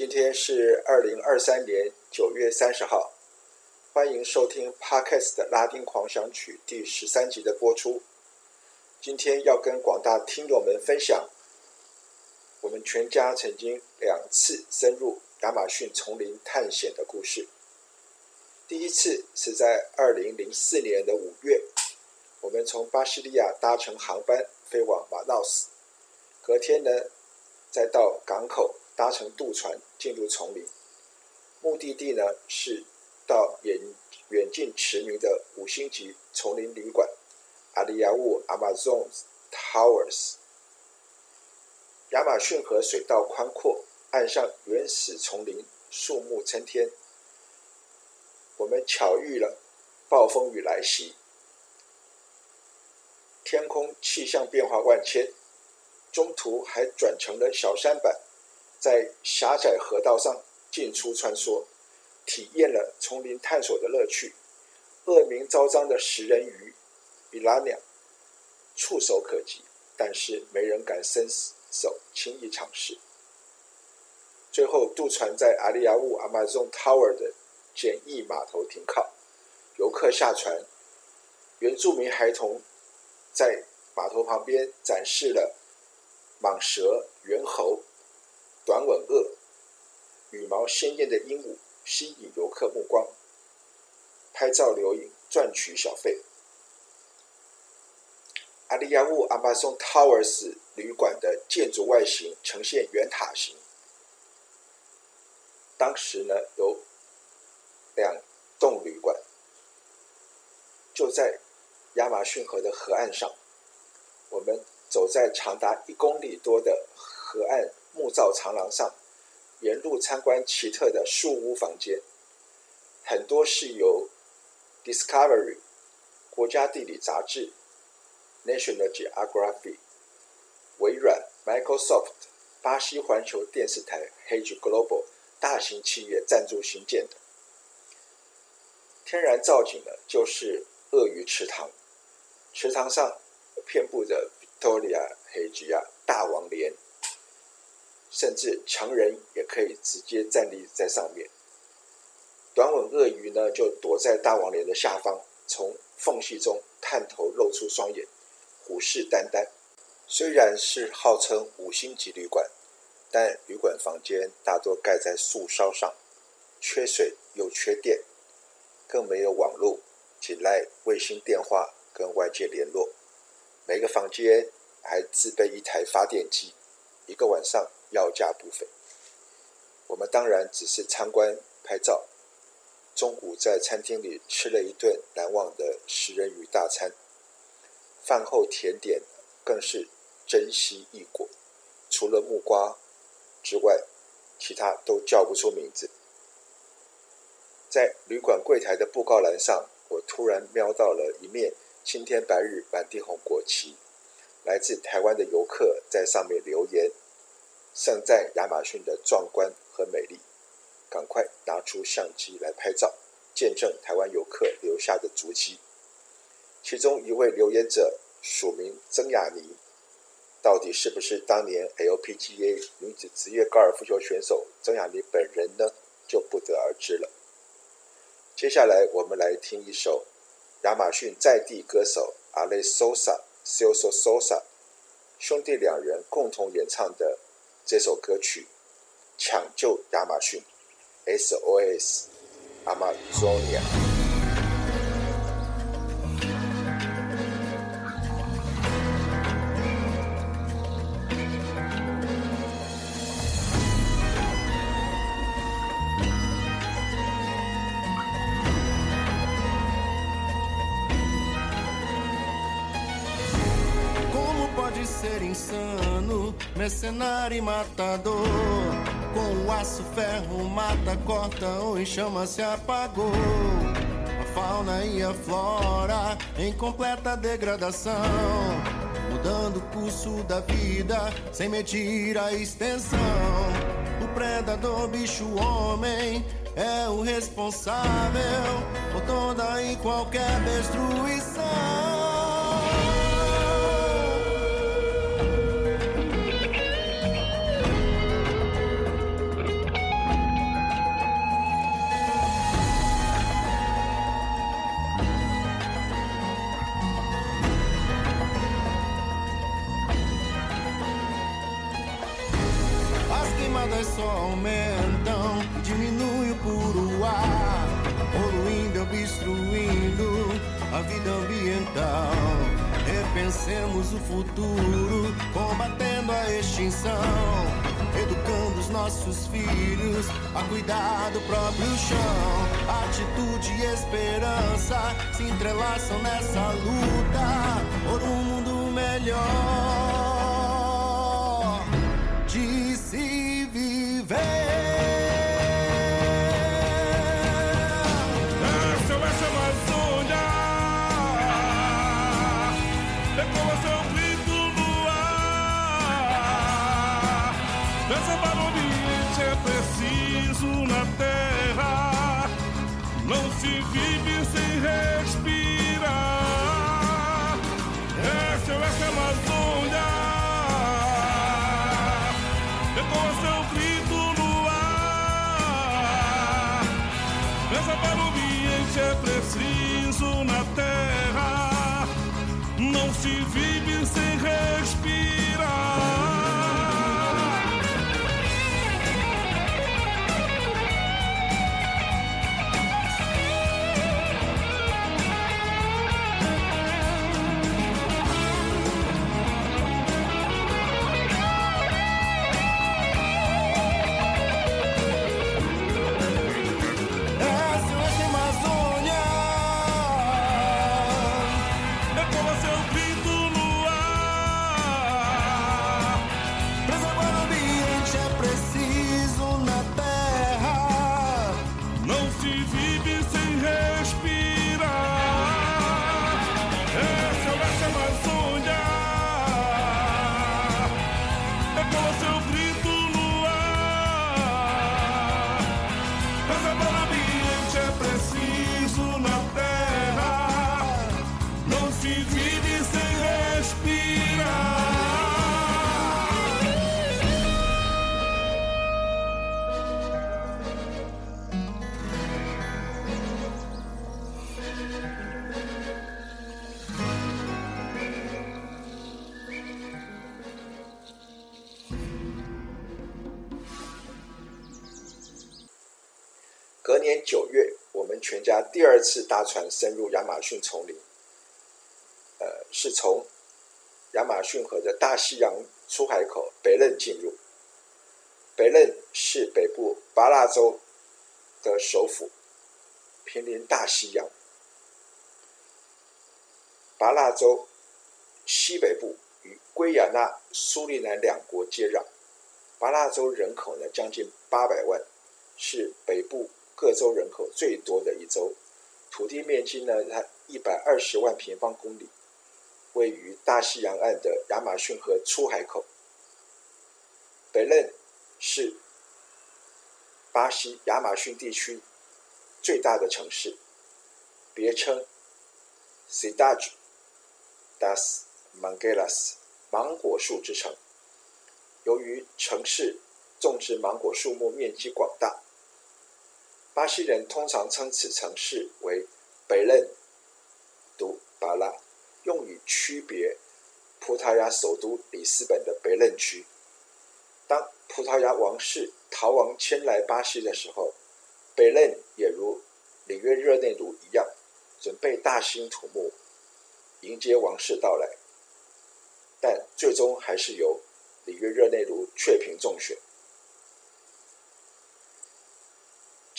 今天是二零二三年九月三十号，欢迎收听 Podcast 拉丁狂想曲第十三集的播出。今天要跟广大听友们分享，我们全家曾经两次深入亚马逊丛林探险的故事。第一次是在二零零四年的五月，我们从巴西利亚搭乘航班飞往马瑙斯，隔天呢，再到港口。搭乘渡船进入丛林，目的地呢是到远远近驰名的五星级丛林旅馆阿里亚乌 Amazon Towers。亚马逊河水道宽阔，岸上原始丛林，树木参天。我们巧遇了暴风雨来袭，天空气象变化万千，中途还转成了小山板。在狭窄河道上进出穿梭，体验了丛林探索的乐趣。恶名昭彰的食人鱼比拉鸟触手可及，但是没人敢伸手轻易尝试。最后渡船在阿里亚乌 Amazon Tower 的简易码头停靠，游客下船，原住民孩童在码头旁边展示了蟒蛇、猿猴。短吻鳄、羽毛鲜艳的鹦鹉吸引游客目光，拍照留影赚取小费。阿里亚乌 Amazon Towers 旅馆的建筑外形呈现圆塔形，当时呢有两栋旅馆，就在亚马逊河的河岸上，我们走在长达一公里多的河岸。木造长廊上，沿路参观奇特的树屋房间，很多是由 Discovery 国家地理杂志、National Geographic、微软、Microsoft、巴西环球电视台 Huge Global 大型企业赞助兴建的。天然造景呢，就是鳄鱼池塘，池塘上遍布着 Victoria Regia 大王莲。甚至成人也可以直接站立在上面。短吻鳄鱼呢，就躲在大王莲的下方，从缝隙中探头露出双眼，虎视眈眈。虽然是号称五星级旅馆，但旅馆房间大多盖在树梢上，缺水又缺电，更没有网络，仅赖卫星电话跟外界联络。每个房间还自备一台发电机，一个晚上。要价不菲，我们当然只是参观拍照。中午在餐厅里吃了一顿难忘的食人鱼大餐，饭后甜点更是珍稀异果，除了木瓜之外，其他都叫不出名字。在旅馆柜台的布告栏上，我突然瞄到了一面青天白日满地红国旗，来自台湾的游客在上面留言。盛赞亚马逊的壮观和美丽，赶快拿出相机来拍照，见证台湾游客留下的足迹。其中一位留言者署名曾雅妮，到底是不是当年 LPGA 女子职业高尔夫球选手曾雅妮本人呢？就不得而知了。接下来我们来听一首亚马逊在地歌手阿雷索萨 （Celso Souza） 兄弟两人共同演唱的。这首歌曲《抢救亚马逊》（SOS Amazonia）。ser insano, mercenário e matador. Com o aço, ferro, mata, corta ou em chama se apagou. A fauna e a flora em completa degradação. Mudando o curso da vida, sem medir a extensão. O predador, bicho, homem, é o responsável por toda e qualquer destruição. Só aumentam, diminui o puro ar, poluindo, obstruindo a vida ambiental. Repensemos o futuro, combatendo a extinção, educando os nossos filhos a cuidar do próprio chão. Atitude e esperança se entrelaçam nessa luta por um mundo melhor de se viver. SOS Amazônia seu grito no ar Preservar o ambiente é preciso na terra Não se vive ambiente é preciso na terra. Não se vive 年九月，我们全家第二次搭船深入亚马逊丛林，呃，是从亚马逊河的大西洋出海口北任进入。北任是北部巴拉州的首府，毗邻大西洋。巴拉州西北部与圭亚那、苏利南两国接壤。巴拉州人口呢将近八百万，是北部各州人口最多的一州。土地面积呢，它一百二十万平方公里，位于大西洋岸的亚马逊河出海口。北任是巴西亚马逊地区最大的城市，别称 Cidade das Mangueiras 芒果树之城。由于城市种植芒果树木面积广大，巴西人通常称此城市为北任都巴拉，用以区别葡萄牙首都里斯本的北任区。当葡萄牙王室逃亡迁来巴西的时候，北任也如里约热内卢一样，准备大兴土木，迎接王室到来，但最终还是由里约热内卢雀屏中选。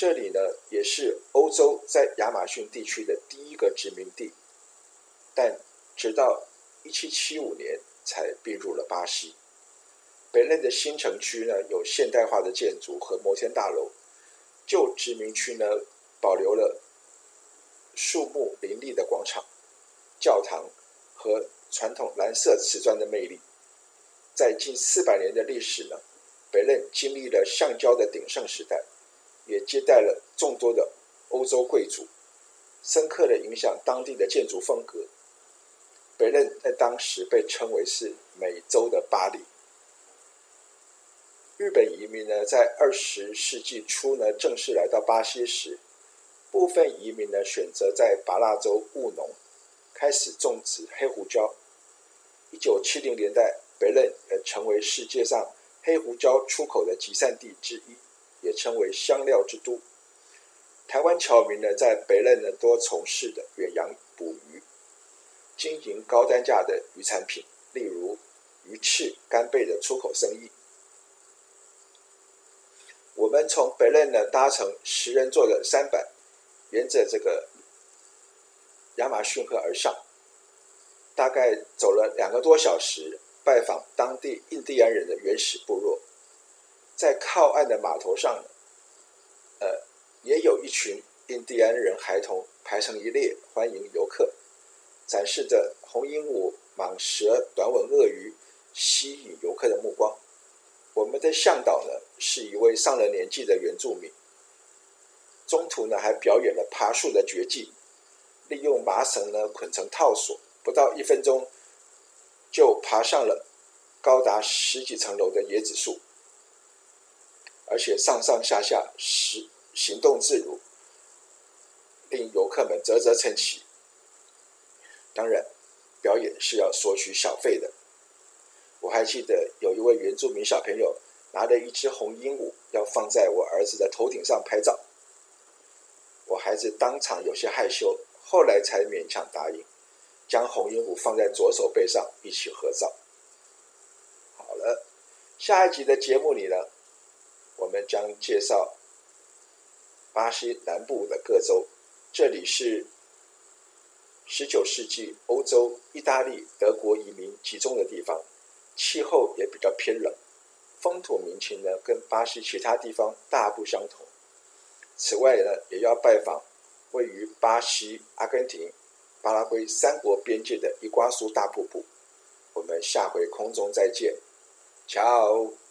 这里呢，也是欧洲在亚马逊地区的第一个殖民地，但直到一七七五年才并入了巴西。北任的新城区呢，有现代化的建筑和摩天大楼；旧殖民区呢，保留了树木林立的广场、教堂和传统蓝色瓷砖的魅力。在近四百年的历史呢，北任经历了橡胶的鼎盛时代，也接待了众多的欧洲贵族，深刻的影响当地的建筑风格。北任在当时被称为是美洲的巴黎。日本移民呢，在二十世纪初呢，正式来到巴西时，部分移民呢选择在巴拉州务农，开始种植黑胡椒。一九七零年代，北任也成为世界上黑胡椒出口的集散地之一，也称为香料之都。台湾侨民呢，在北任呢多从事的远洋捕鱼，经营高单价的渔产品，例如鱼翅、干贝的出口生意。我们从北任呢搭乘十人座的三板，沿着这个亚马逊河而上，大概走了两个多小时，拜访当地印第安人的原始部落。在靠岸的码头上，呃，也有一群印第安人孩童排成一列欢迎游客，展示着红鹦鹉、蟒蛇、短吻鳄鱼，吸引游客的目光。我们的向导呢，是一位上了年纪的原住民。中途呢，还表演了爬树的绝技，利用麻绳呢捆成套索，不到一分钟就爬上了高达十几层楼的椰子树，而且上上下下行行动自如，令游客们啧啧称奇。当然，表演是要索取小费的。我还记得有一位原住民小朋友拿着一只红鹦鹉，要放在我儿子的头顶上拍照。我孩子当场有些害羞，后来才勉强答应，将红鹦鹉放在左手背上一起合照。好了，下一集的节目里呢，我们将介绍巴西南部的各州，这里是十九世纪欧洲、意大利、德国移民集中的地方。气候也比较偏冷，风土民情呢跟巴西其他地方大不相同。此外呢，也要拜访位于巴西、阿根廷、巴拉圭三国边界的伊瓜苏大瀑布。我们下回空中再见，瞧。